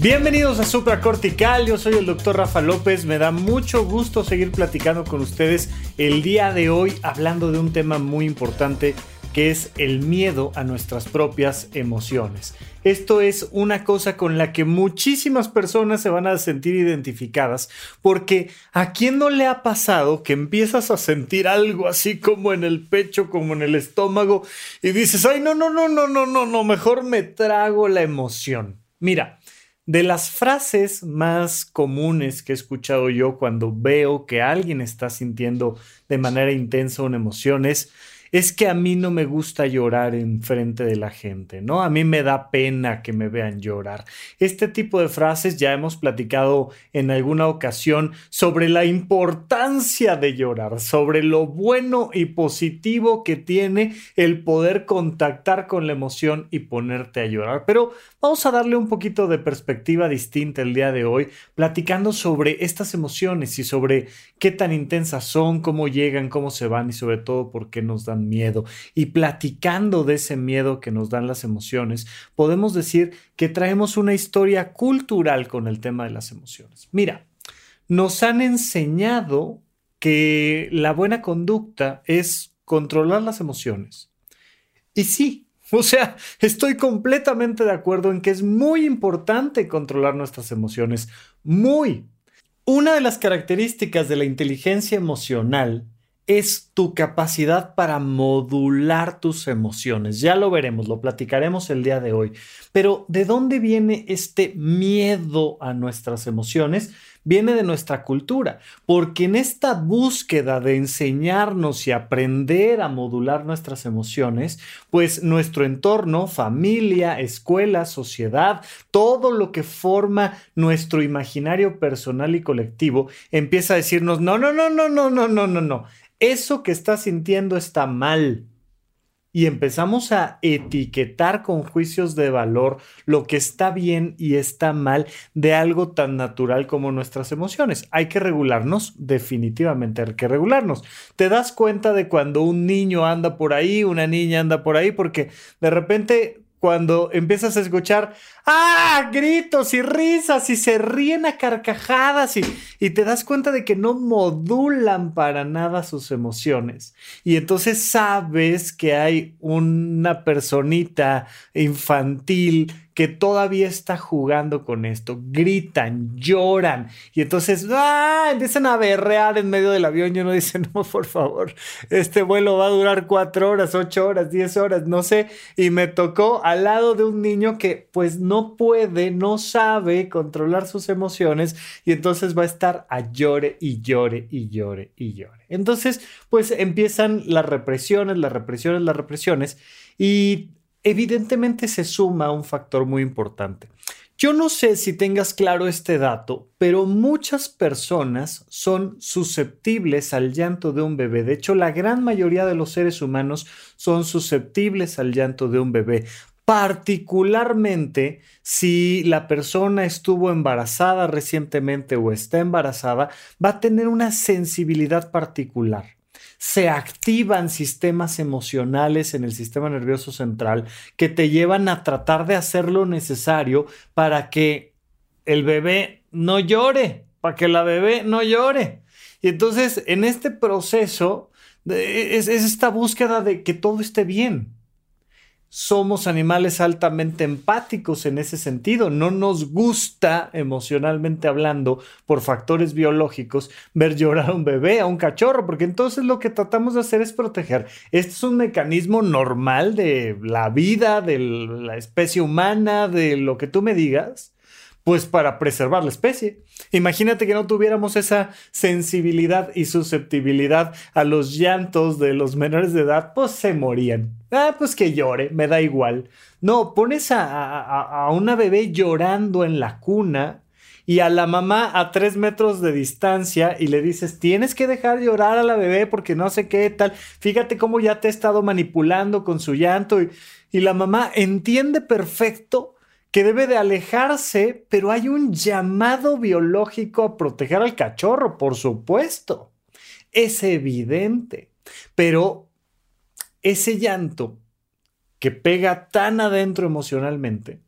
Bienvenidos a Supracortical, yo soy el doctor Rafa López, me da mucho gusto seguir platicando con ustedes el día de hoy hablando de un tema muy importante que es el miedo a nuestras propias emociones. Esto es una cosa con la que muchísimas personas se van a sentir identificadas, porque ¿a quién no le ha pasado que empiezas a sentir algo así como en el pecho, como en el estómago, y dices, ay, no, no, no, no, no, no, no, mejor me trago la emoción? Mira, de las frases más comunes que he escuchado yo cuando veo que alguien está sintiendo de manera intensa una emoción es, es que a mí no me gusta llorar en frente de la gente, ¿no? A mí me da pena que me vean llorar. Este tipo de frases ya hemos platicado en alguna ocasión sobre la importancia de llorar, sobre lo bueno y positivo que tiene el poder contactar con la emoción y ponerte a llorar. Pero vamos a darle un poquito de perspectiva distinta el día de hoy, platicando sobre estas emociones y sobre qué tan intensas son, cómo llegan, cómo se van y sobre todo por qué nos dan miedo. Y platicando de ese miedo que nos dan las emociones, podemos decir que traemos una historia cultural con el tema de las emociones. Mira, nos han enseñado que la buena conducta es controlar las emociones. Y sí, o sea, estoy completamente de acuerdo en que es muy importante controlar nuestras emociones. Muy. Una de las características de la inteligencia emocional es tu capacidad para modular tus emociones. Ya lo veremos, lo platicaremos el día de hoy. Pero ¿de dónde viene este miedo a nuestras emociones? Viene de nuestra cultura, porque en esta búsqueda de enseñarnos y aprender a modular nuestras emociones, pues nuestro entorno, familia, escuela, sociedad, todo lo que forma nuestro imaginario personal y colectivo, empieza a decirnos, no, no, no, no, no, no, no, no, no eso que estás sintiendo está mal. Y empezamos a etiquetar con juicios de valor lo que está bien y está mal de algo tan natural como nuestras emociones. Hay que regularnos, definitivamente hay que regularnos. Te das cuenta de cuando un niño anda por ahí, una niña anda por ahí, porque de repente cuando empiezas a escuchar, ¡ah! gritos y risas y se ríen a carcajadas y, y, te das cuenta de que no modulan para nada sus emociones. Y entonces sabes que hay una personita infantil que todavía está jugando con esto. Gritan, lloran y entonces ¡ah! empiezan a berrear en medio del avión y uno dice, no, por favor, este vuelo va a durar cuatro horas, ocho horas, diez horas, no sé. Y me tocó al lado de un niño que pues no puede, no sabe controlar sus emociones y entonces va a estar a llore y llore y llore y llore. Entonces pues empiezan las represiones, las represiones, las represiones y evidentemente se suma un factor muy importante. Yo no sé si tengas claro este dato, pero muchas personas son susceptibles al llanto de un bebé. De hecho, la gran mayoría de los seres humanos son susceptibles al llanto de un bebé, particularmente si la persona estuvo embarazada recientemente o está embarazada, va a tener una sensibilidad particular se activan sistemas emocionales en el sistema nervioso central que te llevan a tratar de hacer lo necesario para que el bebé no llore, para que la bebé no llore. Y entonces en este proceso es, es esta búsqueda de que todo esté bien somos animales altamente empáticos en ese sentido. No nos gusta, emocionalmente hablando, por factores biológicos, ver llorar a un bebé, a un cachorro, porque entonces lo que tratamos de hacer es proteger. Este es un mecanismo normal de la vida, de la especie humana, de lo que tú me digas Pues para preservar la especie. Imagínate que no tuviéramos esa sensibilidad y susceptibilidad a los llantos de los menores de edad, pues se morían. Ah, pues que llore, me da igual. No, pones a, una bebé llorando en la cuna y a la mamá a tres metros de distancia y le dices, tienes que dejar llorar a la bebé porque no sé qué tal, fíjate cómo ya te he estado manipulando con su llanto y la mamá entiende perfecto que debe de alejarse, pero hay un llamado biológico a proteger al cachorro, por supuesto. Es evidente, pero ese llanto que pega tan adentro emocionalmente,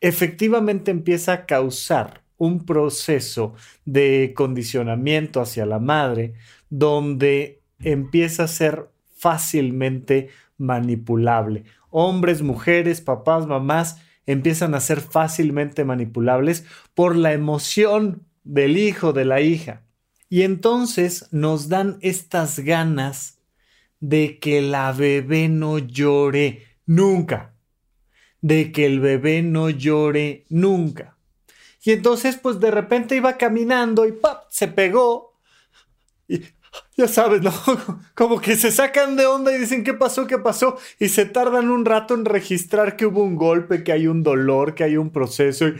efectivamente empieza a causar un proceso de condicionamiento hacia la madre donde empieza a ser fácilmente manipulable. Hombres, mujeres, papás, mamás empiezan a ser fácilmente manipulables por la emoción del hijo, de la hija. Y entonces nos dan estas ganas de que la bebé no llore nunca. De que el bebé no llore nunca. Y entonces, pues de repente iba caminando y ¡pap! se pegó. Y ya sabes, ¿no? Como que se sacan de onda y dicen, ¿qué pasó? ¿Qué pasó? Y se tardan un rato en registrar que hubo un golpe, que hay un dolor, que hay un proceso. Y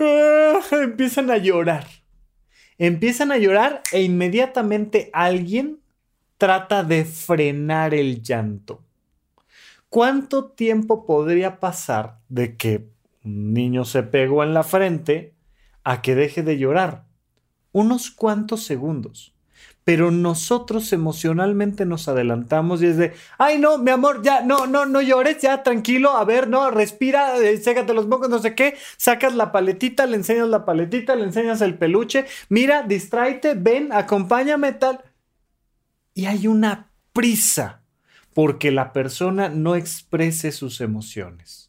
¡ah! empiezan a llorar. Empiezan a llorar e inmediatamente alguien trata de frenar el llanto. ¿Cuánto tiempo podría pasar de que un niño se pegó en la frente a que deje de llorar. Unos cuantos segundos. Pero nosotros emocionalmente nos adelantamos y es de, ay no, mi amor, ya, no, no, no llores, ya, tranquilo, a ver, no, respira, eh, ségate los mocos, no sé qué, sacas la paletita, le enseñas la paletita, le enseñas el peluche, mira, distráete, ven, acompáñame, tal. Y hay una prisa porque la persona no exprese sus emociones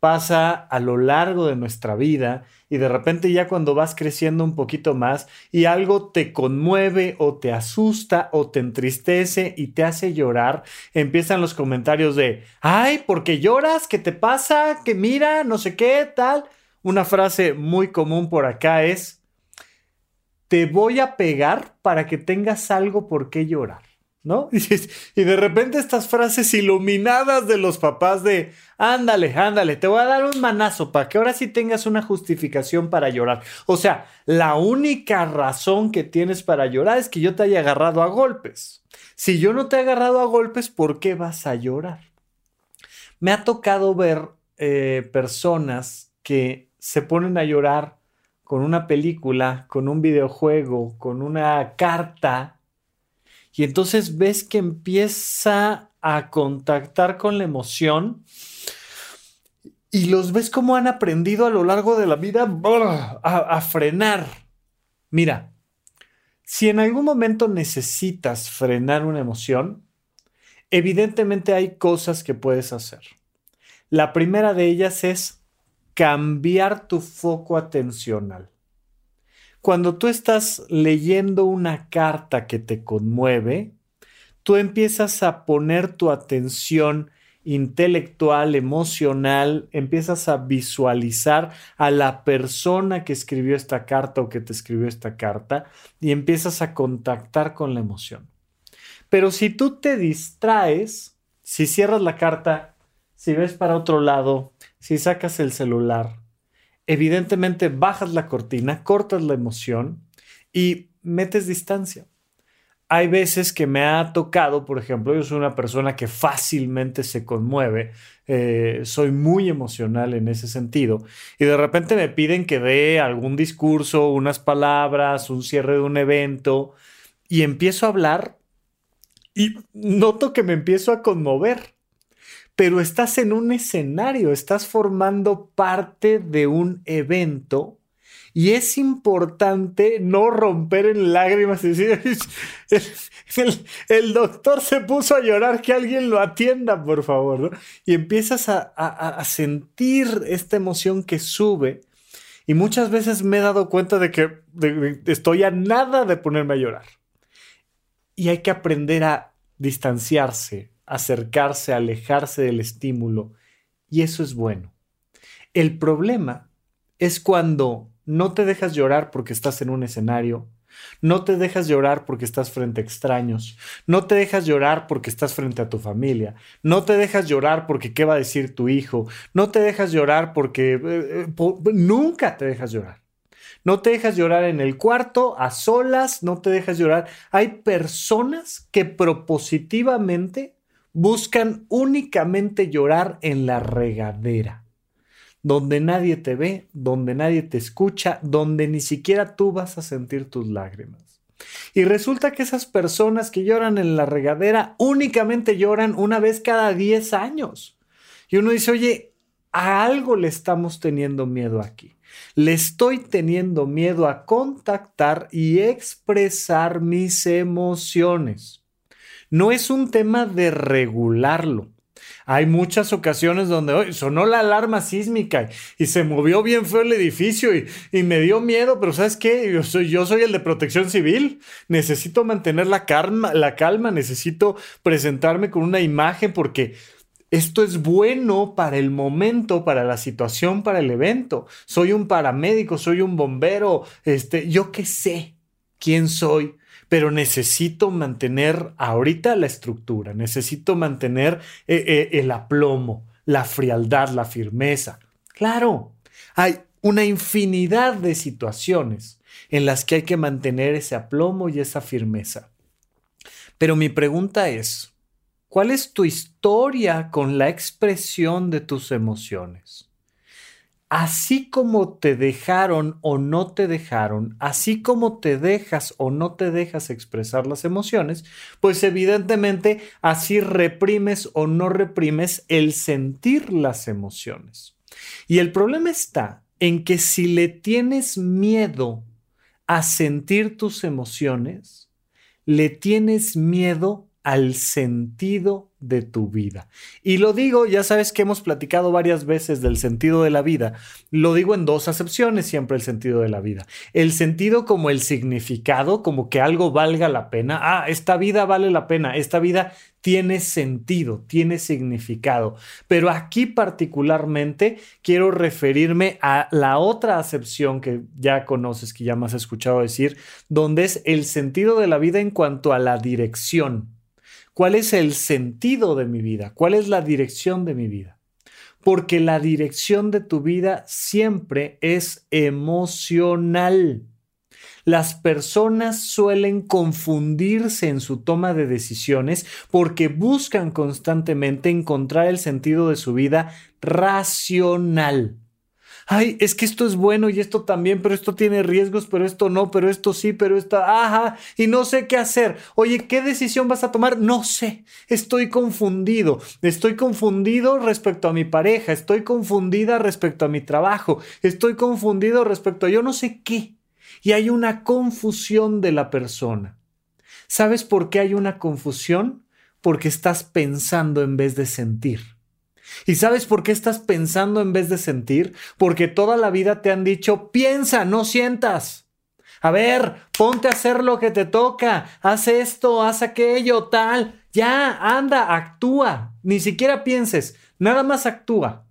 pasa a lo largo de nuestra vida y de repente ya cuando vas creciendo un poquito más y algo te conmueve o te asusta o te entristece y te hace llorar, empiezan los comentarios de, ay, ¿por qué lloras? ¿Qué te pasa? ¿Qué mira? No sé qué, tal. Una frase muy común por acá es, te voy a pegar para que tengas algo por qué llorar. ¿No? Y, de repente estas frases iluminadas de los papás de, ándale, ándale, te voy a dar un manazo para que ahora sí tengas una justificación para llorar. O sea, la única razón que tienes para llorar es que yo te haya agarrado a golpes. Si yo no te he agarrado a golpes, ¿por qué vas a llorar? Me ha tocado ver eh, personas que se ponen a llorar con una película, con un videojuego, con una carta y entonces ves que empieza a contactar con la emoción y los ves como han aprendido a lo largo de la vida a, a frenar. Mira, si en algún momento necesitas frenar una emoción, evidentemente hay cosas que puedes hacer. La primera de ellas es cambiar tu foco atencional. Cuando tú estás leyendo una carta que te conmueve, tú empiezas a poner tu atención intelectual, emocional, empiezas a visualizar a la persona que escribió esta carta o que te escribió esta carta y empiezas a contactar con la emoción. Pero si tú te distraes, si cierras la carta, si ves para otro lado, si sacas el celular, evidentemente bajas la cortina, cortas la emoción y metes distancia. Hay veces que me ha tocado, por ejemplo, yo soy una persona que fácilmente se conmueve, eh, soy muy emocional en ese sentido, y de repente me piden que dé algún discurso, unas palabras, un cierre de un evento, y empiezo a hablar y noto que me empiezo a conmover pero estás en un escenario, estás formando parte de un evento y es importante no romper en lágrimas y decir, el, doctor se puso a llorar, que alguien lo atienda, por favor. Y empiezas a, sentir esta emoción que sube. Y muchas veces me he dado cuenta de que estoy a nada de ponerme a llorar. Y hay que aprender a distanciarse, acercarse, alejarse del estímulo, y eso es bueno. El problema es cuando no te dejas llorar porque estás en un escenario, no te dejas llorar porque estás frente a extraños. No te dejas llorar porque estás frente a tu familia. No te dejas llorar porque qué va a decir tu hijo. No te dejas llorar porque eh, eh, nunca te dejas llorar. No te dejas llorar en el cuarto, a solas, no te dejas llorar. Hay personas que propositivamente buscan únicamente llorar en la regadera donde nadie te ve, donde nadie te escucha, donde ni siquiera tú vas a sentir tus lágrimas. Y resulta que esas personas que lloran en la regadera únicamente lloran una vez cada 10 años. Y uno dice, oye, a algo le estamos teniendo miedo aquí. Le estoy teniendo miedo a contactar y expresar mis emociones. No es un tema de regularlo. Hay muchas ocasiones donde sonó la alarma sísmica y, se movió bien feo el edificio y, me dio miedo, pero ¿sabes qué? Yo soy, yo soy el de protección civil. Necesito mantener la calma, la calma, necesito presentarme con una imagen porque esto es bueno para el momento, para la situación, para el evento. Soy un paramédico, soy un bombero, este, yo qué sé quién soy pero necesito mantener ahorita la estructura, necesito mantener eh, eh, el aplomo, la frialdad, la firmeza. Claro, hay una infinidad de situaciones en las que hay que mantener ese aplomo y esa firmeza. Pero mi pregunta es, ¿cuál es tu historia con la expresión de tus emociones? Así como te dejaron o no te dejaron, así como te dejas o no te dejas expresar las emociones, pues evidentemente así reprimes o no reprimes el sentir las emociones. Y el problema está en que si le tienes miedo a sentir tus emociones, le tienes miedo al sentido de tu vida. Y lo digo, ya sabes que hemos platicado varias veces del sentido de la vida. Lo digo en dos acepciones siempre el sentido de la vida. El sentido como el significado, como que algo valga la pena. Ah, esta vida vale la pena, esta vida tiene sentido, tiene significado. Pero aquí particularmente quiero referirme a la otra acepción que ya conoces, que ya me has escuchado decir, donde es el sentido de la vida en cuanto a la dirección ¿Cuál es el sentido de mi vida? ¿Cuál es la dirección de mi vida? Porque la dirección de tu vida siempre es emocional. Las personas suelen confundirse en su toma de decisiones porque buscan constantemente encontrar el sentido de su vida racional ay, es que esto es bueno y esto también, pero esto tiene riesgos, pero esto no, pero esto sí, pero esto, ajá, y no sé qué hacer. Oye, ¿qué decisión vas a tomar? No sé, estoy confundido, estoy confundido respecto a mi pareja, estoy confundida respecto a mi trabajo, estoy confundido respecto a yo no sé qué. Y hay una confusión de la persona. ¿Sabes por qué hay una confusión? Porque estás pensando en vez de sentir. ¿Y sabes por qué estás pensando en vez de sentir? Porque toda la vida te han dicho, piensa, no sientas. A ver, ponte a hacer lo que te toca, haz esto, haz aquello, tal. Ya, anda, actúa. Ni siquiera pienses, nada más actúa.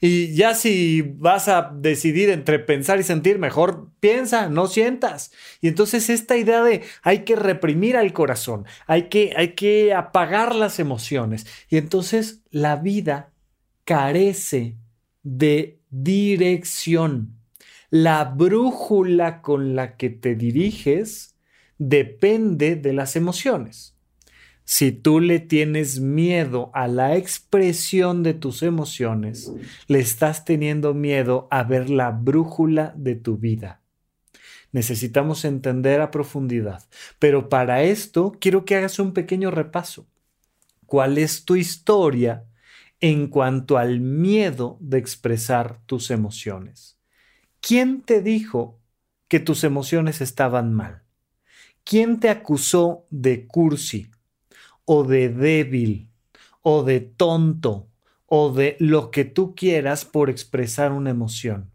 Y ya si vas a decidir entre pensar y sentir, mejor piensa, no sientas. Y entonces esta idea de hay que reprimir al corazón, hay que, hay que apagar las emociones. Y entonces la vida carece de dirección. La brújula con la que te diriges depende de las emociones. Si tú le tienes miedo a la expresión de tus emociones, le estás teniendo miedo a ver la brújula de tu vida. Necesitamos entender a profundidad, pero para esto quiero que hagas un pequeño repaso. ¿Cuál es tu historia en cuanto al miedo de expresar tus emociones. ¿Quién te dijo que tus emociones estaban mal? ¿Quién te acusó de cursi o de débil o de tonto o de lo que tú quieras por expresar una emoción?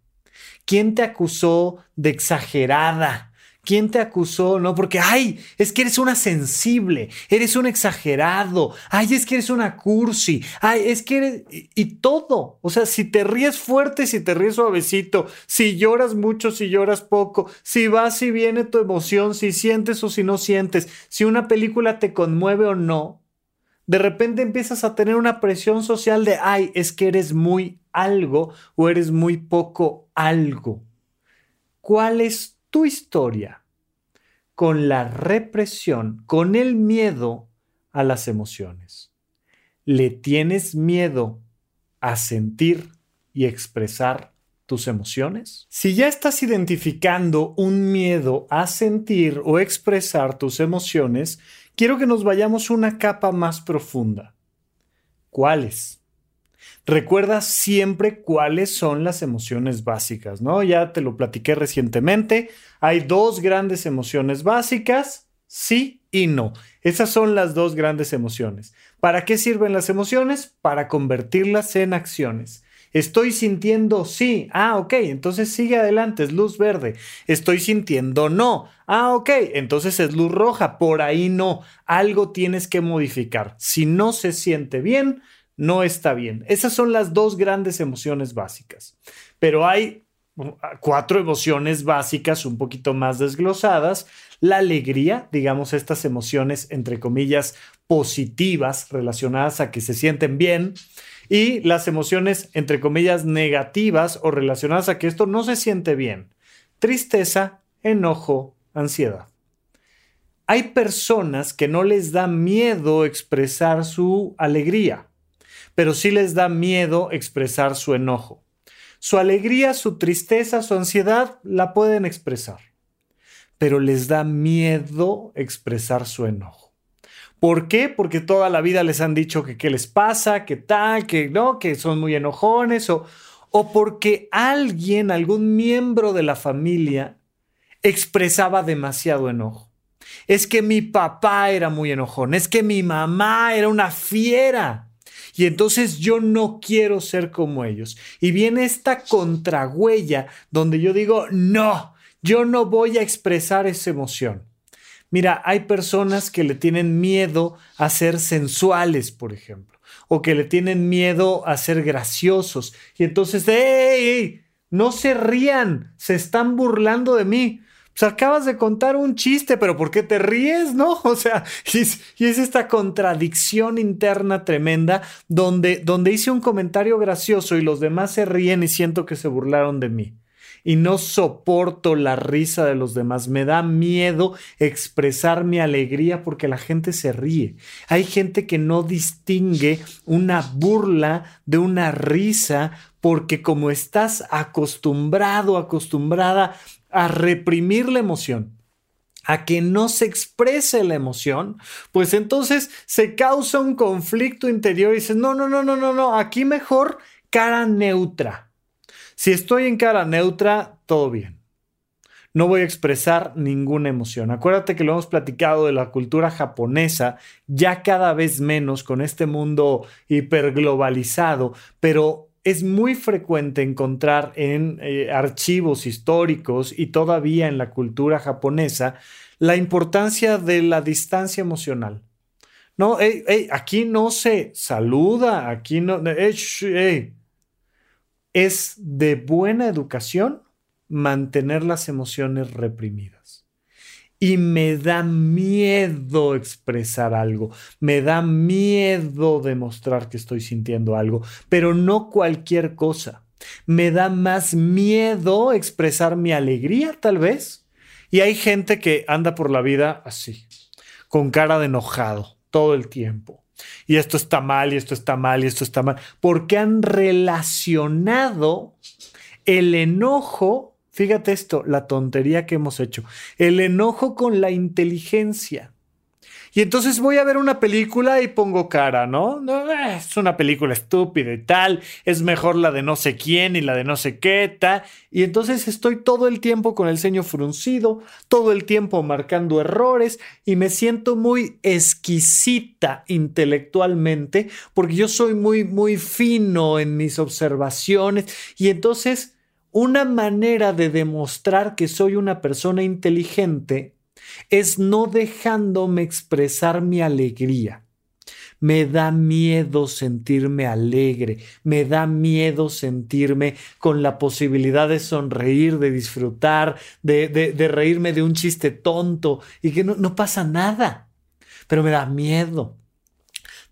¿Quién te acusó de exagerada, quién te acusó, ¿no? Porque, ay, es que eres una sensible, eres un exagerado, ay, es que eres una cursi, ay, es que eres... Y, todo, o sea, si te ríes fuerte, si te ríes suavecito, si lloras mucho, si lloras poco, si vas y viene tu emoción, si sientes o si no sientes, si una película te conmueve o no, de repente empiezas a tener una presión social de, ay, es que eres muy algo o eres muy poco algo. ¿Cuál es tu historia con la represión, con el miedo a las emociones? ¿Le tienes miedo a sentir y expresar tus emociones? Si ya estás identificando un miedo a sentir o expresar tus emociones, quiero que nos vayamos una capa más profunda. ¿Cuáles? Recuerda siempre cuáles son las emociones básicas, ¿no? Ya te lo platiqué recientemente. Hay dos grandes emociones básicas, sí y no. Esas son las dos grandes emociones. ¿Para qué sirven las emociones? Para convertirlas en acciones. Estoy sintiendo sí. Ah, ok. Entonces sigue adelante. Es luz verde. Estoy sintiendo no. Ah, ok. Entonces es luz roja. Por ahí no. Algo tienes que modificar. Si no se siente bien, no está bien. Esas son las dos grandes emociones básicas. Pero hay cuatro emociones básicas un poquito más desglosadas. La alegría, digamos, estas emociones entre comillas positivas relacionadas a que se sienten bien y las emociones, entre comillas, negativas o relacionadas a que esto no se siente bien. Tristeza, enojo, ansiedad. Hay personas que no les da miedo expresar su alegría, pero sí les da miedo expresar su enojo. Su alegría, su tristeza, su ansiedad la pueden expresar, pero les da miedo expresar su enojo. ¿Por qué? Porque toda la vida les han dicho que qué les pasa, que tal, que no, que son muy enojones o, o porque alguien, algún miembro de la familia expresaba demasiado enojo. Es que mi papá era muy enojón, es que mi mamá era una fiera. Y entonces yo no quiero ser como ellos. Y viene esta contrahuella donde yo digo, no, yo no voy a expresar esa emoción. Mira, hay personas que le tienen miedo a ser sensuales, por ejemplo, o que le tienen miedo a ser graciosos. Y entonces, ¡ey! No se rían, se están burlando de mí. Acabas de contar un chiste, pero ¿por qué te ríes? ¿No? O sea, y es, esta contradicción interna tremenda donde, donde hice un comentario gracioso y los demás se ríen y siento que se burlaron de mí y no soporto la risa de los demás. Me da miedo expresar mi alegría porque la gente se ríe. Hay gente que no distingue una burla de una risa porque como estás acostumbrado, acostumbrada a reprimir la emoción, a que no se exprese la emoción, pues entonces se causa un conflicto interior y dices, no, no, no, no, no, no, aquí mejor cara neutra. Si estoy en cara neutra, todo bien. No voy a expresar ninguna emoción. Acuérdate que lo hemos platicado de la cultura japonesa, ya cada vez menos con este mundo hiperglobalizado, pero es muy frecuente encontrar en eh, archivos históricos y todavía en la cultura japonesa la importancia de la distancia emocional. No, aquí no se saluda, aquí no, es de buena educación mantener las emociones reprimidas. Y me da miedo expresar algo, me da miedo demostrar que estoy sintiendo algo, pero no cualquier cosa. Me da más miedo expresar mi alegría, tal vez. Y hay gente que anda por la vida así, con cara de enojado todo el tiempo y esto está mal, y esto está mal, y esto está mal, porque han relacionado el enojo, fíjate esto, la tontería que hemos hecho, el enojo con la inteligencia. Y entonces voy a ver una película y pongo cara, ¿no? no es una película estúpida y tal, es mejor la de no sé quién y la de no sé qué, tal. Y entonces estoy todo el tiempo con el ceño fruncido, todo el tiempo marcando errores y me siento muy exquisita intelectualmente porque yo soy muy, muy fino en mis observaciones y entonces una manera de demostrar que soy una persona inteligente es no dejándome expresar mi alegría. Me da miedo sentirme alegre, me da miedo sentirme con la posibilidad de sonreír, de disfrutar, de, reírme de un chiste tonto y que no, no pasa nada, pero me da miedo.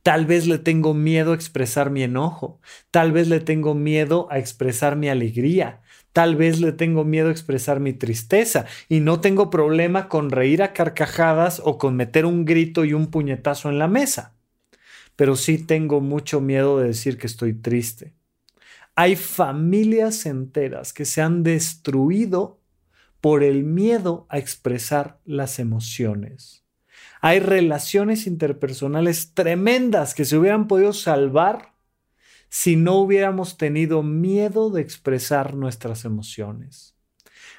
Tal vez le tengo miedo a expresar mi enojo, tal vez le tengo miedo a expresar mi alegría, tal vez le tengo miedo a expresar mi tristeza y no tengo problema con reír a carcajadas o con meter un grito y un puñetazo en la mesa. Pero sí tengo mucho miedo de decir que estoy triste. Hay familias enteras que se han destruido por el miedo a expresar las emociones. Hay relaciones interpersonales tremendas que se hubieran podido salvar si no hubiéramos tenido miedo de expresar nuestras emociones.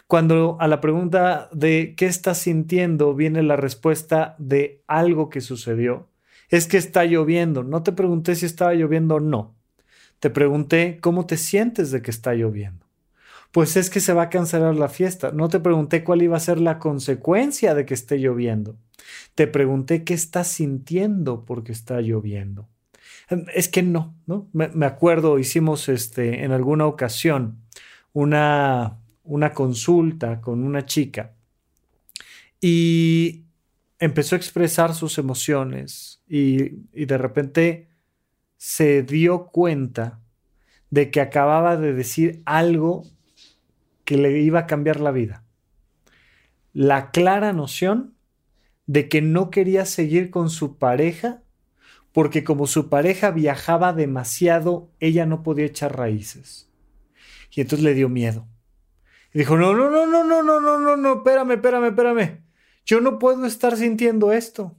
Cuando a la pregunta de qué estás sintiendo viene la respuesta de algo que sucedió, es que está lloviendo. No te pregunté si estaba lloviendo o no. Te pregunté cómo te sientes de que está lloviendo. Pues es que se va a cancelar la fiesta. No te pregunté cuál iba a ser la consecuencia de que esté lloviendo. Te pregunté qué estás sintiendo porque está lloviendo. Em, es que no, ¿no? Me, acuerdo, hicimos este, en alguna ocasión una, una consulta con una chica y empezó a expresar sus emociones y, y de repente se dio cuenta de que acababa de decir algo que le iba a cambiar la vida. La clara noción de que no quería seguir con su pareja porque como su pareja viajaba demasiado, ella no podía echar raíces. Y entonces le dio miedo. Y dijo, no, no, no, no, no, no, no, no, no, espérame, espérame, espérame. Yo no puedo estar sintiendo esto.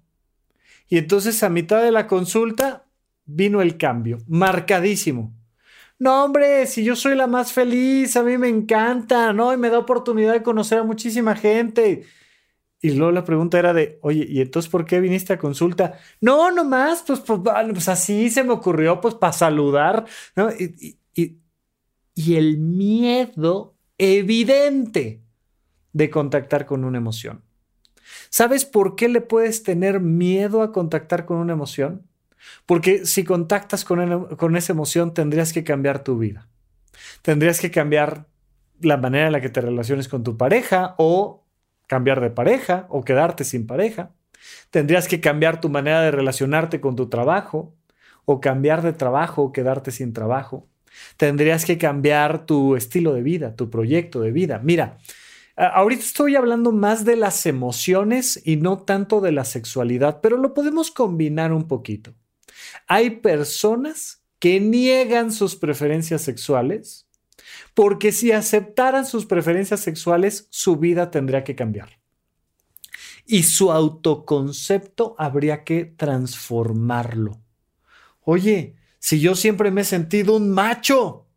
Y entonces a mitad de la consulta vino el cambio, marcadísimo. No, hombre, si yo soy la más feliz, a mí me encanta, ¿no? Y me da oportunidad de conocer a muchísima gente. Y luego la pregunta era de, oye, ¿y entonces por qué viniste a consulta? No, nomás, pues, pues, pues así se me ocurrió, pues para saludar, ¿no? Y, y el miedo evidente de contactar con una emoción. ¿Sabes por qué le puedes tener miedo a contactar con una emoción? Porque si contactas con, con esa emoción tendrías que cambiar tu vida. Tendrías que cambiar la manera en la que te relaciones con tu pareja o cambiar de pareja o quedarte sin pareja. Tendrías que cambiar tu manera de relacionarte con tu trabajo o cambiar de trabajo o quedarte sin trabajo. Tendrías que cambiar tu estilo de vida, tu proyecto de vida. Mira, ahorita estoy hablando más de las emociones y no tanto de la sexualidad, pero lo podemos combinar un poquito. Hay personas que niegan sus preferencias sexuales porque si aceptaran sus preferencias sexuales, su vida tendría que cambiar. Y su autoconcepto habría que transformarlo. Oye, si yo siempre me he sentido un macho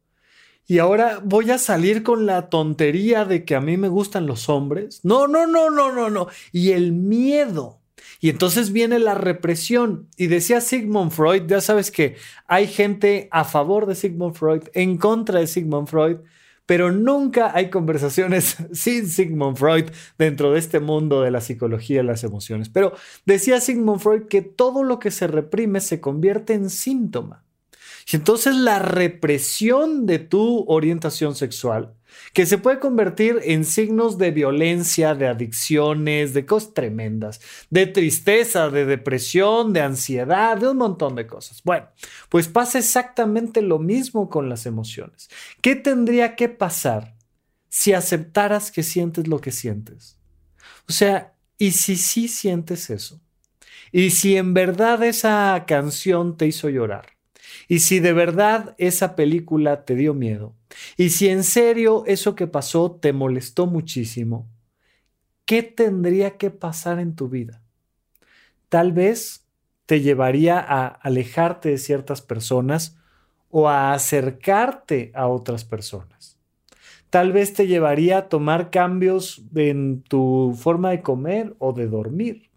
y ahora voy a salir con la tontería de que a mí me gustan los hombres. No, no, no, no, no, no. Y el miedo y entonces viene la represión. Y decía Sigmund Freud, ya sabes que hay gente a favor de Sigmund Freud, en contra de Sigmund Freud, pero nunca hay conversaciones sin Sigmund Freud dentro de este mundo de la psicología y las emociones. Pero decía Sigmund Freud que todo lo que se reprime se convierte en síntoma. Y entonces la represión de tu orientación sexual que se puede convertir en signos de violencia, de adicciones, de cosas tremendas, de tristeza, de depresión, de ansiedad, de un montón de cosas. Bueno, pues pasa exactamente lo mismo con las emociones. ¿Qué tendría que pasar si aceptaras que sientes lo que sientes? O sea, ¿y si sí sientes eso? ¿Y si en verdad esa canción te hizo llorar? ¿Y si de verdad esa película te dio miedo? Y si en serio eso que pasó te molestó muchísimo, ¿qué tendría que pasar en tu vida? Tal vez te llevaría a alejarte de ciertas personas o a acercarte a otras personas. Tal vez te llevaría a tomar cambios en tu forma de comer o de dormir.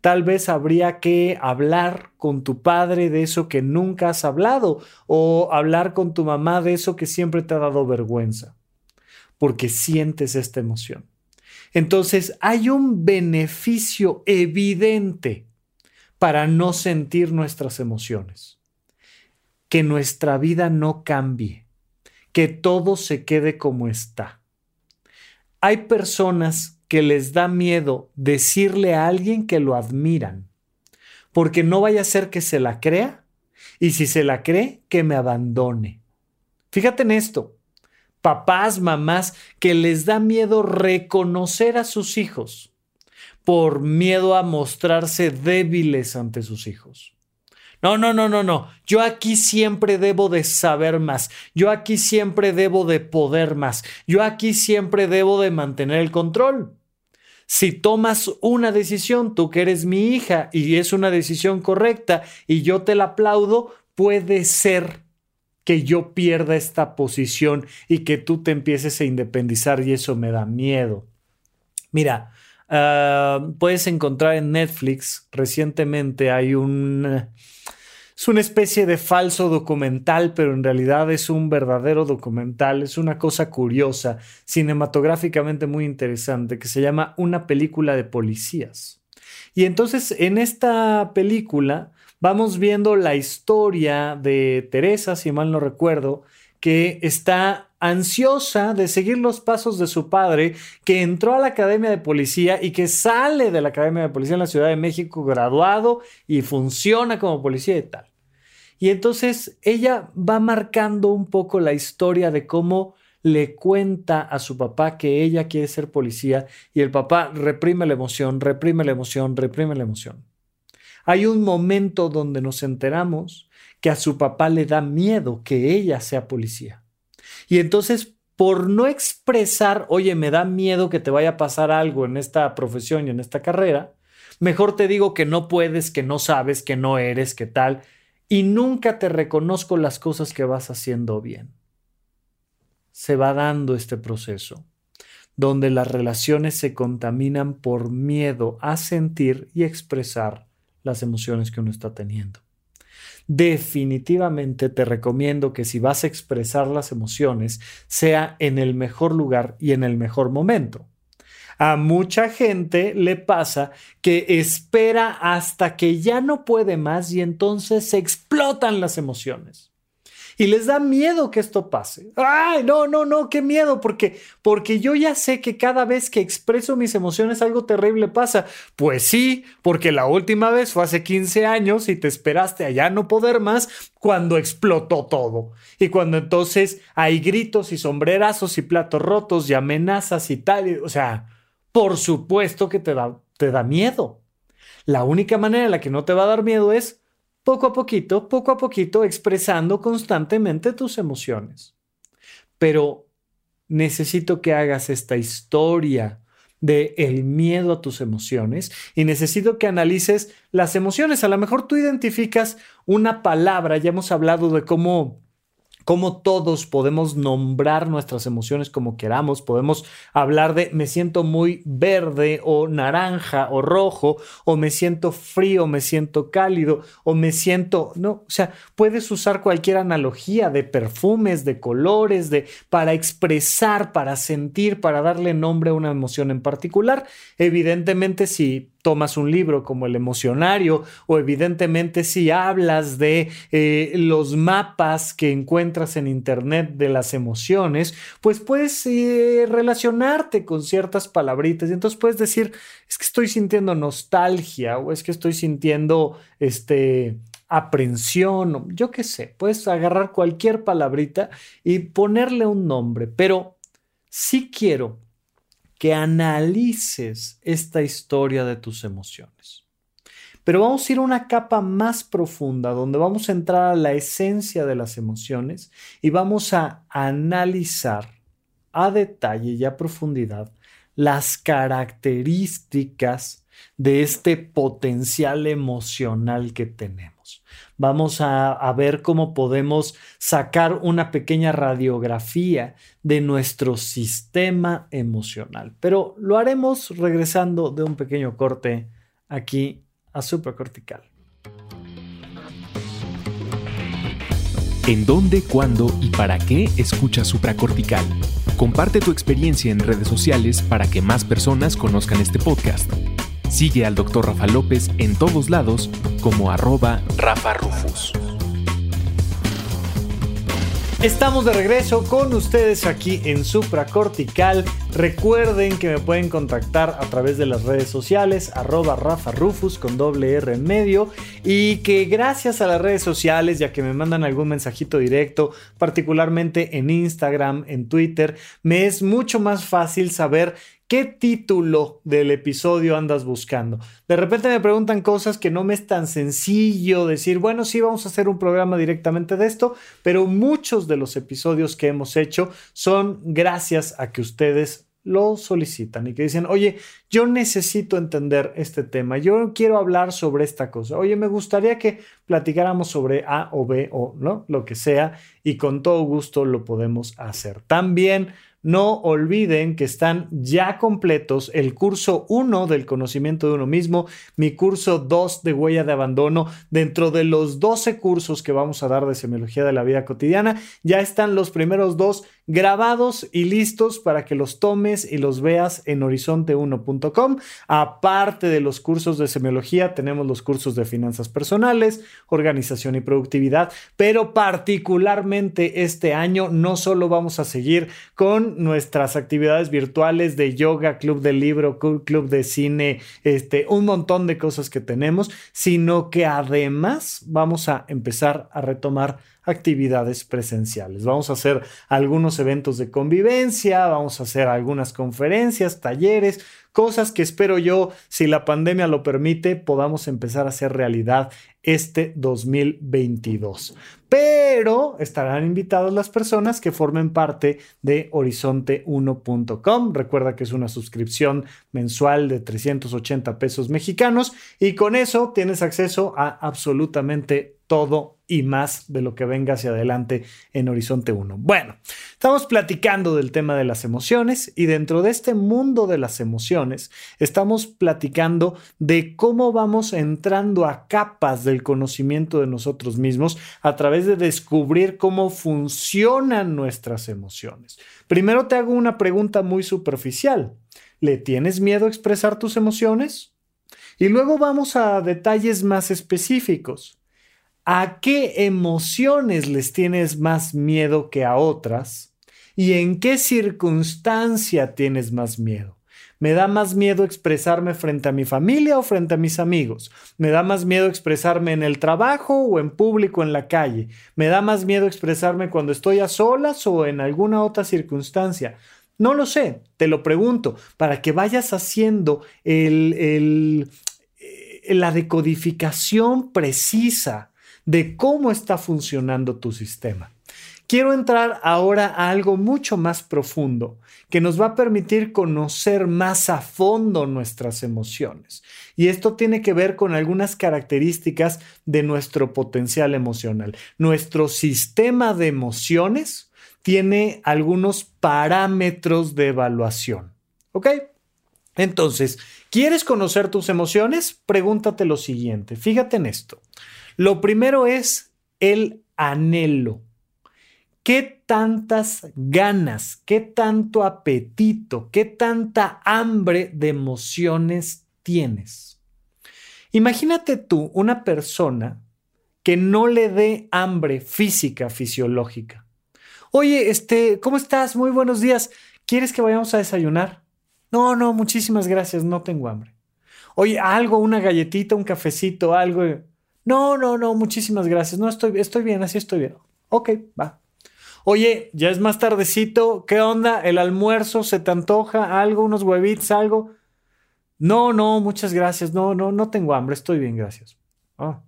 Tal vez habría que hablar con tu padre de eso que nunca has hablado o hablar con tu mamá de eso que siempre te ha dado vergüenza. porque sientes esta emoción. Entonces hay un beneficio evidente para no sentir nuestras emociones. Que nuestra vida no cambie, que todo se quede como está. Hay personas que les da miedo decirle a alguien que lo admiran, porque no vaya a ser que se la crea y si se la cree, que me abandone. Fíjate en esto, papás, mamás, que les da miedo reconocer a sus hijos por miedo a mostrarse débiles ante sus hijos. No, no, no, no, no. Yo aquí siempre debo de saber más. Yo aquí siempre debo de poder más. Yo aquí siempre debo de mantener el control. Si tomas una decisión, tú que eres mi hija y es una decisión correcta y yo te la aplaudo, puede ser que yo pierda esta posición y que tú te empieces a independizar y eso me da miedo. Mira, ah, puedes encontrar en Netflix recientemente hay un... Es una especie de falso documental, pero en realidad es un verdadero documental. Es una cosa curiosa, cinematográficamente muy interesante, que se llama Una película de policías. Y entonces en esta película vamos viendo la historia de Teresa, si mal no recuerdo, que está ansiosa de seguir los pasos de su padre, que entró a la Academia de Policía y que sale de la Academia de Policía en la Ciudad de México graduado y funciona como policía y tal. Y entonces ella va marcando un poco la historia de cómo le cuenta a su papá que ella quiere ser policía y el papá reprime la emoción, reprime la emoción, reprime la emoción. Hay un momento donde nos enteramos que a su papá le da miedo que ella sea policía. Y entonces, por no expresar, oye, me da miedo que te vaya a pasar algo en esta profesión y en esta carrera, mejor te digo que no puedes, que no sabes, que no eres, que tal, y nunca te reconozco las cosas que vas haciendo bien. Se va dando este proceso donde las relaciones se contaminan por miedo a sentir y expresar las emociones que uno está teniendo. Definitivamente te recomiendo que si vas a expresar las emociones, sea en el mejor lugar y en el mejor momento. A mucha gente le pasa que espera hasta que ya no puede más y entonces se explotan las emociones y les da miedo que esto pase. Ay, no, no, no, qué miedo, porque porque yo ya sé que cada vez que expreso mis emociones algo terrible pasa. Pues sí, porque la última vez fue hace 15 años y te esperaste a ya no poder más cuando explotó todo. Y cuando entonces hay gritos y sombrerazos y platos rotos y amenazas y tal, o sea, por supuesto que te da te da miedo. La única manera en la que no te va a dar miedo es poco a poquito, poco a poquito, expresando constantemente tus emociones. Pero necesito que hagas esta historia de el miedo a tus emociones y necesito que analices las emociones. A lo mejor tú identificas una palabra, ya hemos hablado de cómo cómo todos podemos nombrar nuestras emociones como queramos, podemos hablar de me siento muy verde o naranja o rojo o me siento frío, me siento cálido o me siento, no, o sea, puedes usar cualquier analogía de perfumes, de colores, de para expresar, para sentir, para darle nombre a una emoción en particular. Evidentemente si tomas un libro como el emocionario o evidentemente si hablas de eh, los mapas que encuentras en internet de las emociones, pues puedes eh, relacionarte con ciertas palabritas. Y entonces puedes decir, es que estoy sintiendo nostalgia o es que estoy sintiendo este aprensión, yo qué sé, puedes agarrar cualquier palabrita y ponerle un nombre, pero sí quiero que analices esta historia de tus emociones. Pero vamos a ir a una capa más profunda donde vamos a entrar a la esencia de las emociones y vamos a analizar a detalle y a profundidad las características de este potencial emocional que tenemos. Vamos a, ver cómo podemos sacar una pequeña radiografía de nuestro sistema emocional, pero lo haremos regresando de un pequeño corte aquí a supracortical. ¿En dónde, cuándo y para qué escucha supracortical? Comparte tu experiencia en redes sociales para que más personas conozcan este podcast. Sigue al Dr. Rafa López en todos lados como arroba Rafa Rufus. Estamos de regreso con ustedes aquí en Supracortical. Recuerden que me pueden contactar a través de las redes sociales, arroba Rafa Rufus con doble R en medio. Y que gracias a las redes sociales, ya que me mandan algún mensajito directo, particularmente en Instagram, en Twitter, me es mucho más fácil saber ¿Qué título del episodio andas buscando? De repente me preguntan cosas que no me es tan sencillo decir, bueno, sí, vamos a hacer un programa directamente de esto, pero muchos de los episodios que hemos hecho son gracias a que ustedes lo solicitan y que dicen, oye, yo necesito entender este tema, yo quiero hablar sobre esta cosa, oye, me gustaría que platicáramos sobre A o B o no, lo que sea, y con todo gusto lo podemos hacer. También no olviden que están ya completos el curso 1 del conocimiento de uno mismo, mi curso 2 de huella de abandono. Dentro de los 12 cursos que vamos a dar de semiología de la vida cotidiana, ya están los primeros dos grabados y listos para que los tomes y los veas en horizonte1.com. Aparte de los cursos de semiología, tenemos los cursos de finanzas personales, organización y productividad, pero particularmente este año no solo vamos a seguir con nuestras actividades virtuales de yoga, club de libro, club de cine, este, un montón de cosas que tenemos, sino que además vamos a empezar a retomar actividades presenciales. Vamos a hacer algunos eventos de convivencia, vamos a hacer algunas conferencias, talleres, cosas que espero yo, si la pandemia lo permite, podamos empezar a hacer realidad este 2022. Pero estarán invitadas las personas que formen parte de horizonte1.com. Recuerda que es una suscripción mensual de 380 pesos mexicanos y con eso tienes acceso a absolutamente todo y más de lo que venga hacia adelante en Horizonte 1. Bueno, estamos platicando del tema de las emociones y dentro de este mundo de las emociones estamos platicando de cómo vamos entrando a capas del conocimiento de nosotros mismos a través de descubrir cómo funcionan nuestras emociones. Primero te hago una pregunta muy superficial. ¿Le tienes miedo a expresar tus emociones? Y luego vamos a detalles más específicos. ¿A qué emociones les tienes más miedo que a otras? ¿Y en qué circunstancia tienes más miedo? ¿Me da más miedo expresarme frente a mi familia o frente a mis amigos? ¿Me da más miedo expresarme en el trabajo o en público en la calle? ¿Me da más miedo expresarme cuando estoy a solas o en alguna otra circunstancia? No lo sé, te lo pregunto, para que vayas haciendo el, la decodificación precisa de cómo está funcionando tu sistema. Quiero entrar ahora a algo mucho más profundo que nos va a permitir conocer más a fondo nuestras emociones. Y esto tiene que ver con algunas características de nuestro potencial emocional. Nuestro sistema de emociones tiene algunos parámetros de evaluación. ¿Ok? Entonces, ¿quieres conocer tus emociones? Pregúntate lo siguiente. Fíjate en esto. Lo primero es el anhelo. ¿Qué tantas ganas, qué tanto apetito, qué tanta hambre de emociones tienes? Imagínate tú una persona que no le dé hambre física, fisiológica. Oye, este, ¿cómo estás? Muy buenos días. ¿Quieres que vayamos a desayunar? No, no, muchísimas gracias, no tengo hambre. Oye, algo, una galletita, un cafecito, algo. No, no, no, muchísimas gracias. No, estoy, estoy bien, así estoy bien. Ok, va. Oye, ya es más tardecito. ¿Qué onda? ¿El almuerzo se te antoja? ¿Algo? ¿Unos huevitos? ¿Algo? No, no, muchas gracias. No, no, no tengo hambre. Estoy bien, gracias. Ah,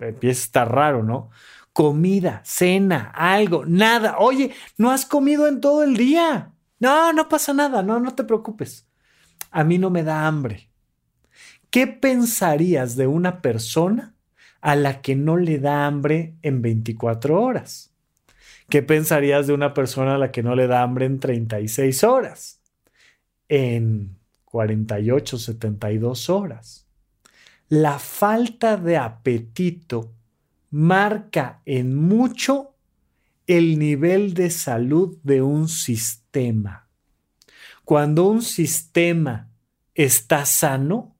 empieza a estar raro, ¿no? Comida, cena, algo, nada. Oye, no has comido en todo el día. No, no pasa nada. No, no te preocupes. A mí no me da hambre. ¿Qué pensarías de una persona a la que no le da hambre en 24 horas. ¿Qué pensarías de una persona a la que no le da hambre en 36 horas? En 48, 72 horas. La falta de apetito marca en mucho el nivel de salud de un sistema. Cuando un sistema está sano,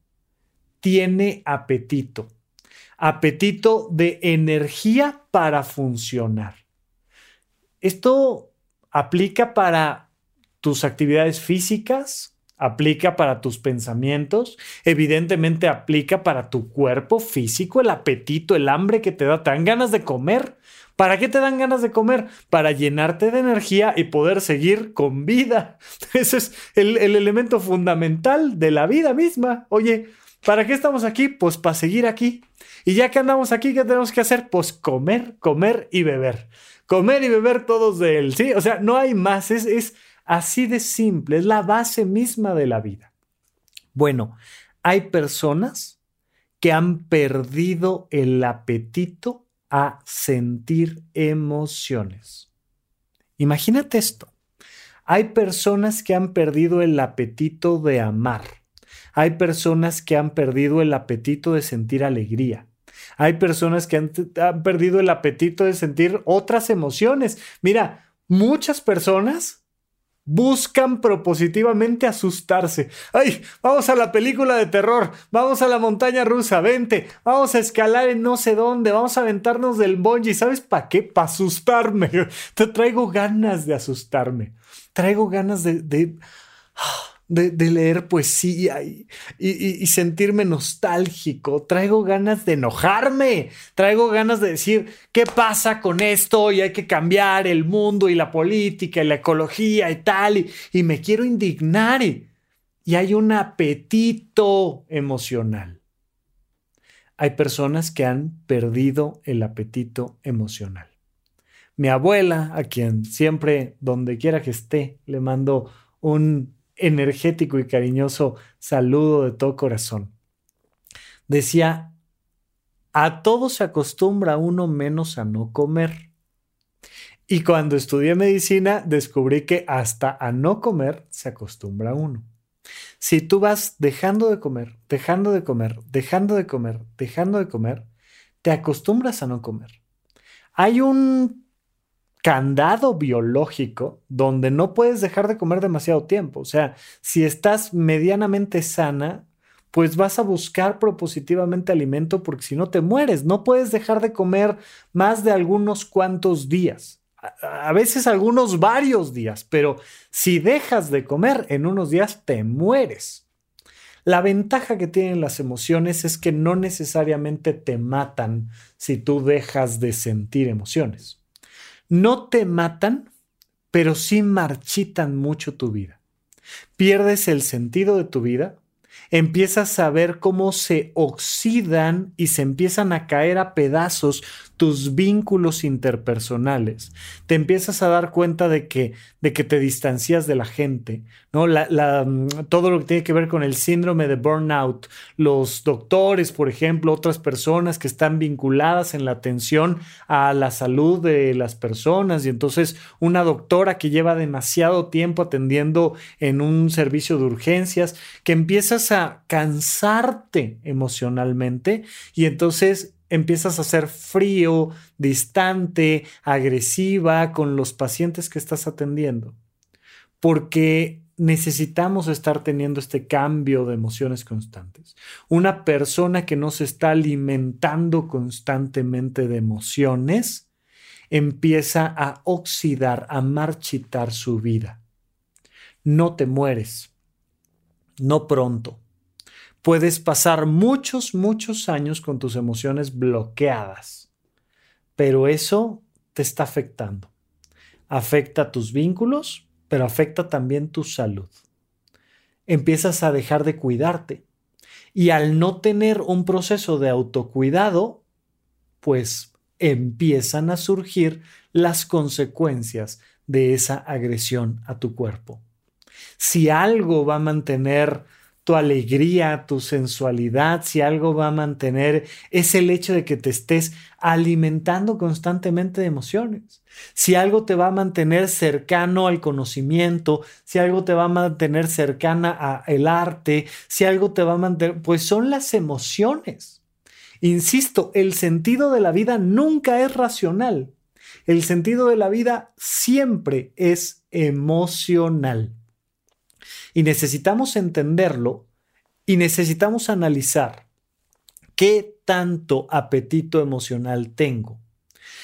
tiene apetito. Apetito de energía para funcionar. Esto aplica para tus actividades físicas, aplica para tus pensamientos, evidentemente aplica para tu cuerpo físico, el apetito, el hambre que te da, te dan ganas de comer. ¿Para qué te dan ganas de comer? Para llenarte de energía y poder seguir con vida. Ese es el, el elemento fundamental de la vida misma. Oye, ¿para qué estamos aquí? Pues para seguir aquí. Y ya que andamos aquí, ¿qué tenemos que hacer? Pues comer, comer y beber. Comer y beber todos de él, ¿sí? O sea, no hay más, es, es Así de simple, es la base misma de la vida. Bueno, hay personas que han perdido el apetito a sentir emociones. Imagínate esto. Hay personas que han perdido el apetito de amar. Hay personas que han perdido el apetito de sentir alegría. Hay personas que han, perdido el apetito de sentir otras emociones. Mira, muchas personas buscan propositivamente asustarse. ¡Ay! Vamos a la película de terror, vamos a la montaña rusa, vente, vamos a escalar en no sé dónde, vamos a aventarnos del bungee. ¿Sabes para qué? Para asustarme. Te traigo ganas de asustarme. Traigo ganas de de, leer poesía y, sentirme nostálgico. Traigo ganas de enojarme. Traigo ganas de decir, ¿qué pasa con esto? Y hay que cambiar el mundo y la política y la ecología y tal. Y, y me quiero indignar. Y, y hay un apetito emocional. Hay personas que han perdido el apetito emocional. Mi abuela, a quien siempre, donde quiera que esté, le mando un energético y cariñoso saludo de todo corazón. Decía, a todo se acostumbra uno menos a no comer. Y cuando estudié medicina descubrí que hasta a no comer se acostumbra uno. Si tú vas dejando de comer, dejando de comer, dejando de comer, dejando de comer, te acostumbras a no comer. Hay un candado biológico donde no puedes dejar de comer demasiado tiempo. O sea, si estás medianamente sana, pues vas a buscar propositivamente alimento porque si no te mueres, no puedes dejar de comer más de algunos cuantos días. A, veces algunos varios días, pero si dejas de comer en unos días, te mueres. La ventaja que tienen las emociones es que no necesariamente te matan si tú dejas de sentir emociones no te matan, pero sí marchitan mucho tu vida. Pierdes el sentido de tu vida, empiezas a ver cómo se oxidan y se empiezan a caer a pedazos tus vínculos interpersonales. Te empiezas a dar cuenta de que, de que te distancias de la gente, ¿no? La, mm, todo lo que tiene que ver con el síndrome de burnout, los doctores, por ejemplo, otras personas que están vinculadas en la atención a la salud de las personas y entonces una doctora que lleva demasiado tiempo atendiendo en un servicio de urgencias, que empiezas a cansarte emocionalmente y entonces empiezas a ser frío, distante, agresiva con los pacientes que estás atendiendo. Porque necesitamos estar teniendo este cambio de emociones constantes. Una persona que no se está alimentando constantemente de emociones empieza a oxidar, a marchitar su vida. No te mueres, no pronto Puedes pasar muchos, muchos años con tus emociones bloqueadas, pero eso te está afectando. Afecta tus vínculos, pero afecta también tu salud. Empiezas a dejar de cuidarte y al no tener un proceso de autocuidado, pues empiezan a surgir las consecuencias de esa agresión a tu cuerpo. Si algo va a mantener tu alegría, tu sensualidad, si algo va a mantener, es el hecho de que te estés alimentando constantemente de emociones. Si algo te va a mantener cercano al conocimiento, si algo te va a mantener cercana al arte, si algo te va a mantener, pues son las emociones. Insisto, el sentido de la vida nunca es racional. El sentido de la vida siempre es emocional. Y necesitamos entenderlo y necesitamos analizar qué tanto apetito emocional tengo.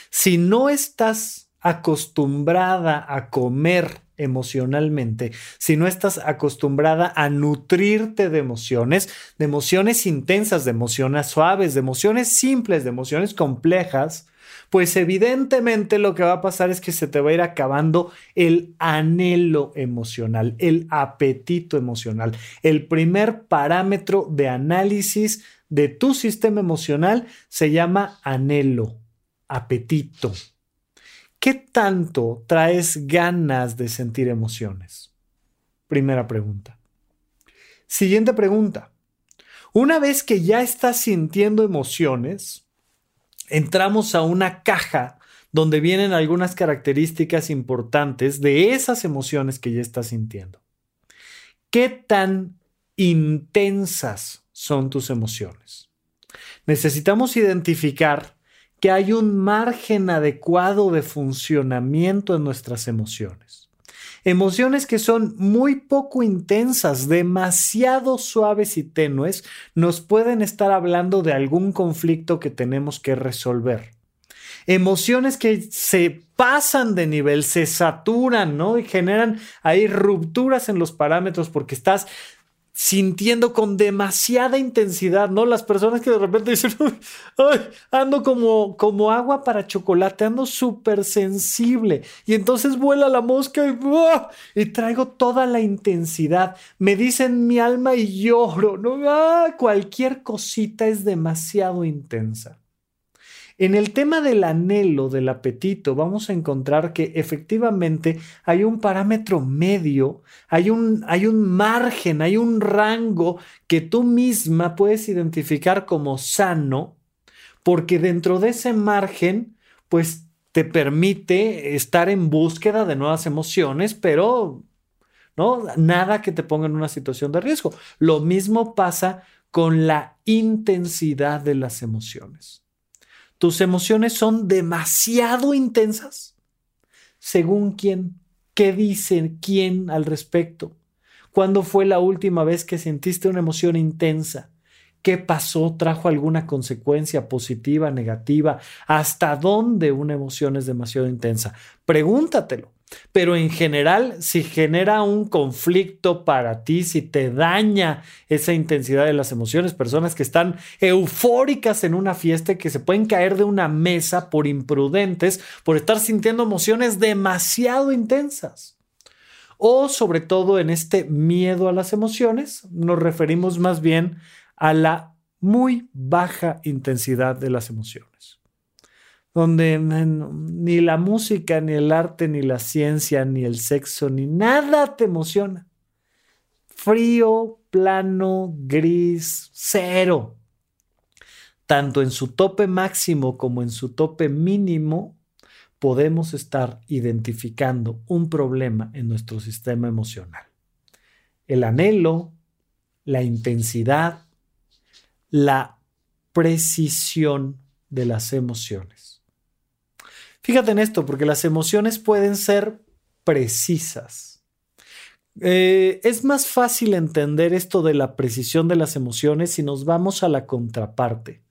Si no estás acostumbrada a comer emocionalmente, si no estás acostumbrada a nutrirte de emociones, de emociones intensas, de emociones suaves, de emociones simples, de emociones complejas, pues evidentemente lo que va a pasar es que se te va a ir acabando el anhelo emocional, el apetito emocional. El primer parámetro de análisis de tu sistema emocional se llama anhelo, apetito. ¿Qué tanto traes ganas de sentir emociones? Primera pregunta. Siguiente pregunta. Una vez que ya estás sintiendo emociones, entramos a una caja donde vienen algunas características importantes de esas emociones que ya estás sintiendo. ¿Qué tan intensas son tus emociones? Necesitamos identificar que hay un margen adecuado de funcionamiento en nuestras emociones. Emociones que son muy poco intensas, demasiado suaves y tenues, nos pueden estar hablando de algún conflicto que tenemos que resolver. Emociones que se pasan de nivel, se saturan, ¿no? Y generan ahí rupturas en los parámetros porque estás sintiendo con demasiada intensidad, ¿no? Las personas que de repente dicen, Ay, ando como, como agua para chocolate, ando súper sensible. Y entonces vuela la mosca y, y, traigo toda la intensidad. Me dicen mi alma y lloro, ¿no? Ah, cualquier cosita es demasiado intensa. En el tema del anhelo, del apetito, vamos a encontrar que efectivamente hay un parámetro medio, hay un, hay un margen, hay un rango que tú misma puedes identificar como sano, porque dentro de ese margen, pues te permite estar en búsqueda de nuevas emociones, pero no nada que te ponga en una situación de riesgo. Lo mismo pasa con la intensidad de las emociones. ¿Tus emociones son demasiado intensas? ¿Según quién? ¿Qué dice quién al respecto? ¿Cuándo fue la última vez que sentiste una emoción intensa? ¿Qué pasó? ¿Trajo alguna consecuencia positiva, negativa? ¿Hasta dónde una emoción es demasiado intensa? Pregúntatelo. Pero en general, si genera un conflicto para ti, si te daña esa intensidad de las emociones, personas que están eufóricas en una fiesta y que se pueden caer de una mesa por imprudentes, por estar sintiendo emociones demasiado intensas. O sobre todo en este miedo a las emociones, nos referimos más bien a la muy baja intensidad de las emociones donde ni la música, ni el arte, ni la ciencia, ni el sexo, ni nada te emociona. Frío, plano, gris, cero. Tanto en su tope máximo como en su tope mínimo, podemos estar identificando un problema en nuestro sistema emocional. El anhelo, la intensidad, la precisión de las emociones. Fíjate en esto, porque las emociones pueden ser precisas. Eh, es más fácil entender esto de la precisión de las emociones si nos vamos a la contraparte.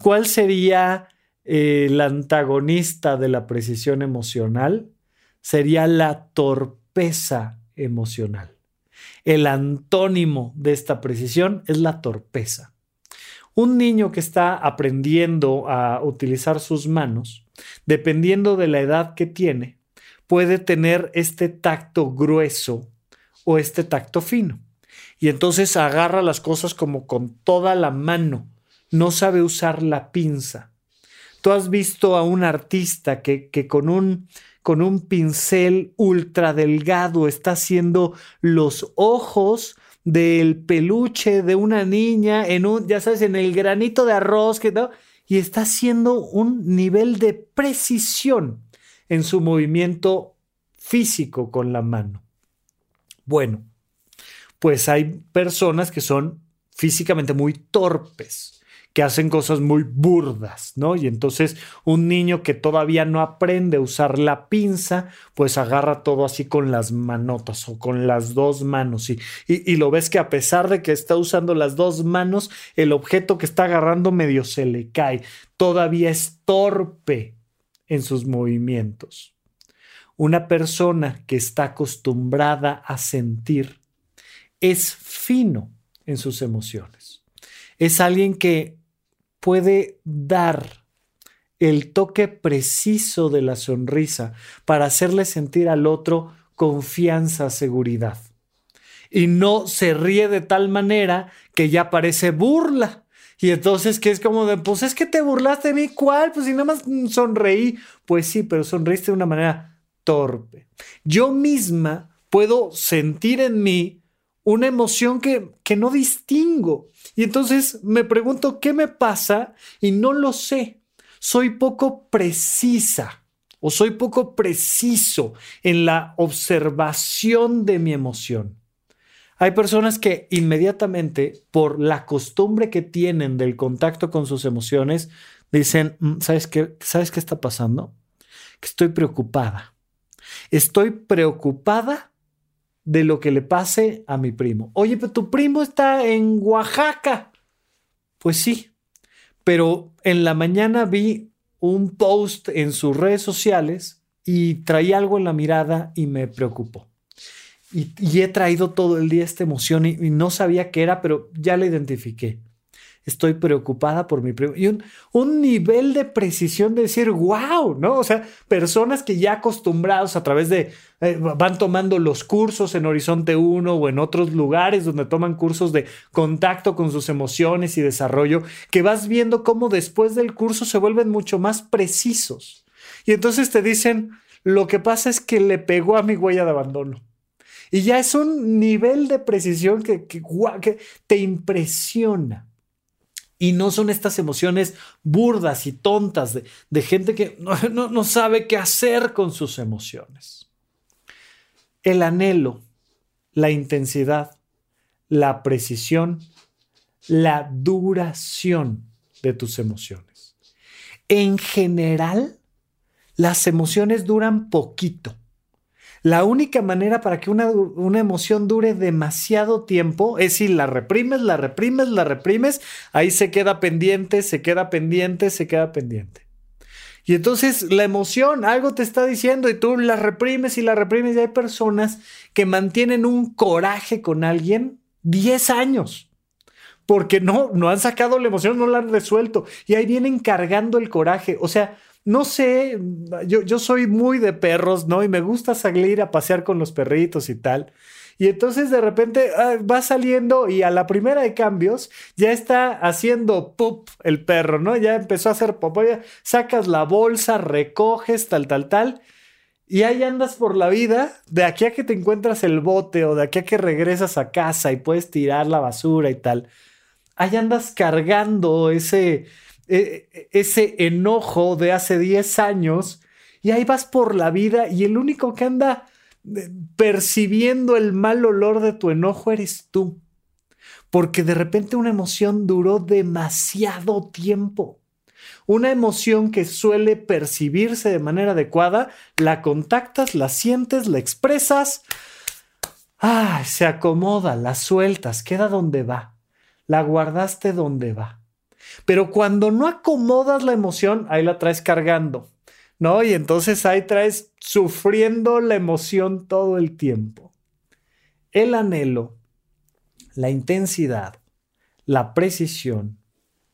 ¿Cuál sería eh, el antagonista de la precisión emocional? Sería la torpeza emocional. El antónimo de esta precisión es la torpeza. Un niño que está aprendiendo a utilizar sus manos, dependiendo de la edad que tiene, puede tener este tacto grueso o este tacto fino. Y entonces agarra las cosas como con toda la mano, no sabe usar la pinza. Tú has visto a un artista que, que con, un, con un pincel ultra delgado está haciendo los ojos del peluche de una niña en un, ya sabes, en el granito de arroz, que y está haciendo un nivel de precisión en su movimiento físico con la mano. Bueno, pues hay personas que son físicamente muy torpes, que hacen cosas muy burdas, ¿no? Y entonces un niño que todavía no aprende a usar la pinza, pues agarra todo así con las manotas o con las dos manos y, y, lo ves que a pesar de que está usando las dos manos, el objeto que está agarrando medio se le cae, todavía es torpe en sus movimientos. Una persona que está acostumbrada a sentir es fino en sus emociones. Es alguien que puede dar el toque preciso de la sonrisa para hacerle sentir al otro confianza, seguridad. Y no se ríe de tal manera que ya parece burla. Y entonces, que es como de, pues es que te burlaste de mí, ¿cuál? Pues si nada más sonreí. Pues sí, pero sonreíste de una manera torpe. Yo misma puedo sentir en mí una emoción que, que no distingo. Y entonces me pregunto qué me pasa y no lo sé. Soy poco precisa o soy poco preciso en la observación de mi emoción. Hay personas que inmediatamente, por la costumbre que tienen del contacto con sus emociones, dicen, mm, ¿sabes qué? ¿Sabes qué está pasando? Que estoy preocupada. Estoy preocupada de lo que le pase a mi primo. Oye, pero tu primo está en Oaxaca. Pues sí, pero en la mañana vi un post en sus redes sociales y traía algo en la mirada y me preocupó. Y, he traído todo el día esta emoción y, y no sabía qué era, pero ya la identifiqué estoy preocupada por mi primo. Y un, un, nivel de precisión de decir, wow, ¿no? O sea, personas que ya acostumbrados a través de, eh, van tomando los cursos en Horizonte 1 o en otros lugares donde toman cursos de contacto con sus emociones y desarrollo, que vas viendo cómo después del curso se vuelven mucho más precisos. Y entonces te dicen, lo que pasa es que le pegó a mi huella de abandono. Y ya es un nivel de precisión que, que, que te impresiona. Y no son estas emociones burdas y tontas de, gente que no, no sabe qué hacer con sus emociones. El anhelo, la intensidad, la precisión, la duración de tus emociones. En general, las emociones duran poquito. La única manera para que una, una, emoción dure demasiado tiempo es si la reprimes, la reprimes, la reprimes, ahí se queda pendiente, se queda pendiente, se queda pendiente. Y entonces la emoción, algo te está diciendo y tú la reprimes y la reprimes y hay personas que mantienen un coraje con alguien 10 años porque no, no han sacado la emoción, no la han resuelto y ahí vienen cargando el coraje. O sea, no sé, yo, yo soy muy de perros, ¿no? Y me gusta salir a pasear con los perritos y tal. Y entonces de repente ah, va saliendo y a la primera de cambios ya está haciendo pop el perro, ¿no? Ya empezó a hacer pop, ya sacas la bolsa, recoges, tal, tal, tal. Y ahí andas por la vida, de aquí a que te encuentras el bote o de aquí a que regresas a casa y puedes tirar la basura y tal. Ahí andas cargando ese, e, e, ese enojo de hace 10 años y ahí vas por la vida y el único que anda eh, percibiendo el mal olor de tu enojo eres tú. Porque de repente una emoción duró demasiado tiempo. Una emoción que suele percibirse de manera adecuada, la contactas, la sientes, la expresas, ah, se acomoda, la sueltas, queda donde va. La guardaste donde va. Pero cuando no acomodas la emoción, ahí la traes cargando, ¿no? Y entonces ahí traes sufriendo la emoción todo el tiempo. El anhelo, la intensidad, la precisión,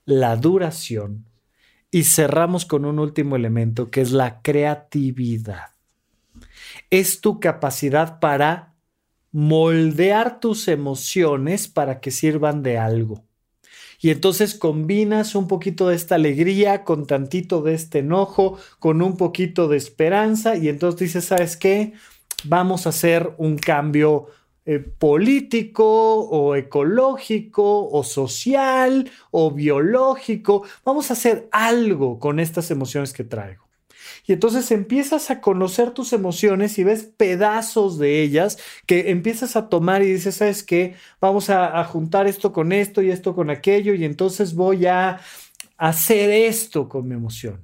la duración y cerramos con un último elemento que es la creatividad. Es tu capacidad para moldear tus emociones para que sirvan de algo. Y entonces combinas un poquito de esta alegría con tantito de este enojo, con un poquito de esperanza y entonces dices, ¿sabes qué? Vamos a hacer un cambio eh, político o ecológico o social o biológico. Vamos a hacer algo con estas emociones que traigo. Y entonces empiezas a conocer tus emociones y ves pedazos de ellas que empiezas a tomar y dices, ¿sabes qué? Vamos a, juntar esto con esto y esto con aquello y entonces voy a hacer esto con mi emoción.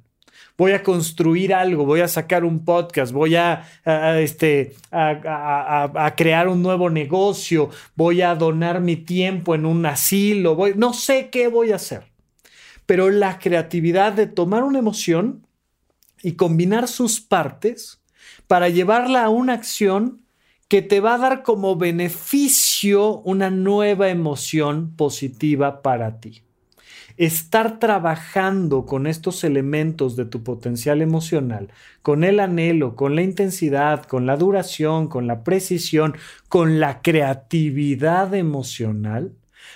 Voy a construir algo, voy a sacar un podcast, voy a, este, a, crear un nuevo negocio, voy a donar mi tiempo en un asilo, no sé qué voy a hacer. Pero la creatividad de tomar una emoción y combinar sus partes para llevarla a una acción que te va a dar como beneficio una nueva emoción positiva para ti. Estar trabajando con estos elementos de tu potencial emocional, con el anhelo, con la intensidad, con la duración, con la precisión, con la creatividad emocional,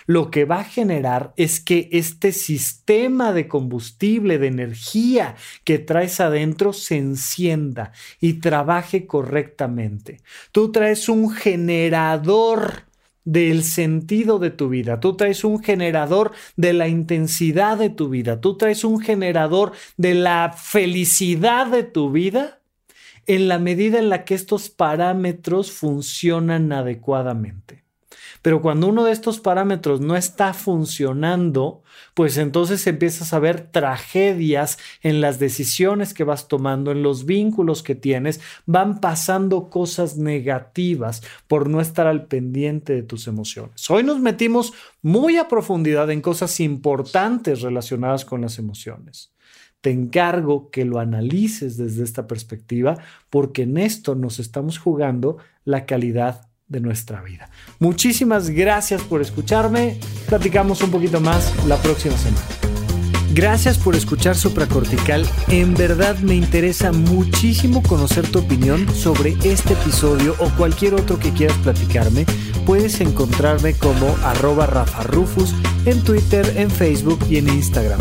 lo que va a generar es que este sistema de combustible, de energía que traes adentro se encienda y trabaje correctamente. Tú traes un generador del sentido de tu vida, tú traes un generador de la intensidad de tu vida, tú traes un generador de la felicidad de tu vida en la medida en la que estos parámetros funcionan adecuadamente. Pero cuando uno de estos parámetros no está funcionando, pues entonces empiezas a ver tragedias en las decisiones que vas tomando, en los vínculos que tienes, van pasando cosas negativas por no estar al pendiente de tus emociones. Hoy nos metimos muy a profundidad en cosas importantes relacionadas con las emociones te encargo que lo analices desde esta perspectiva porque en esto nos estamos jugando la calidad nuestra vida. Muchísimas gracias por escucharme. Platicamos un poquito más la próxima semana. Gracias por escuchar Supracortical. En verdad me interesa muchísimo conocer tu opinión sobre este episodio o cualquier otro que quieras platicarme. Puedes encontrarme como arroba Rafa en Twitter, en Facebook y en Instagram.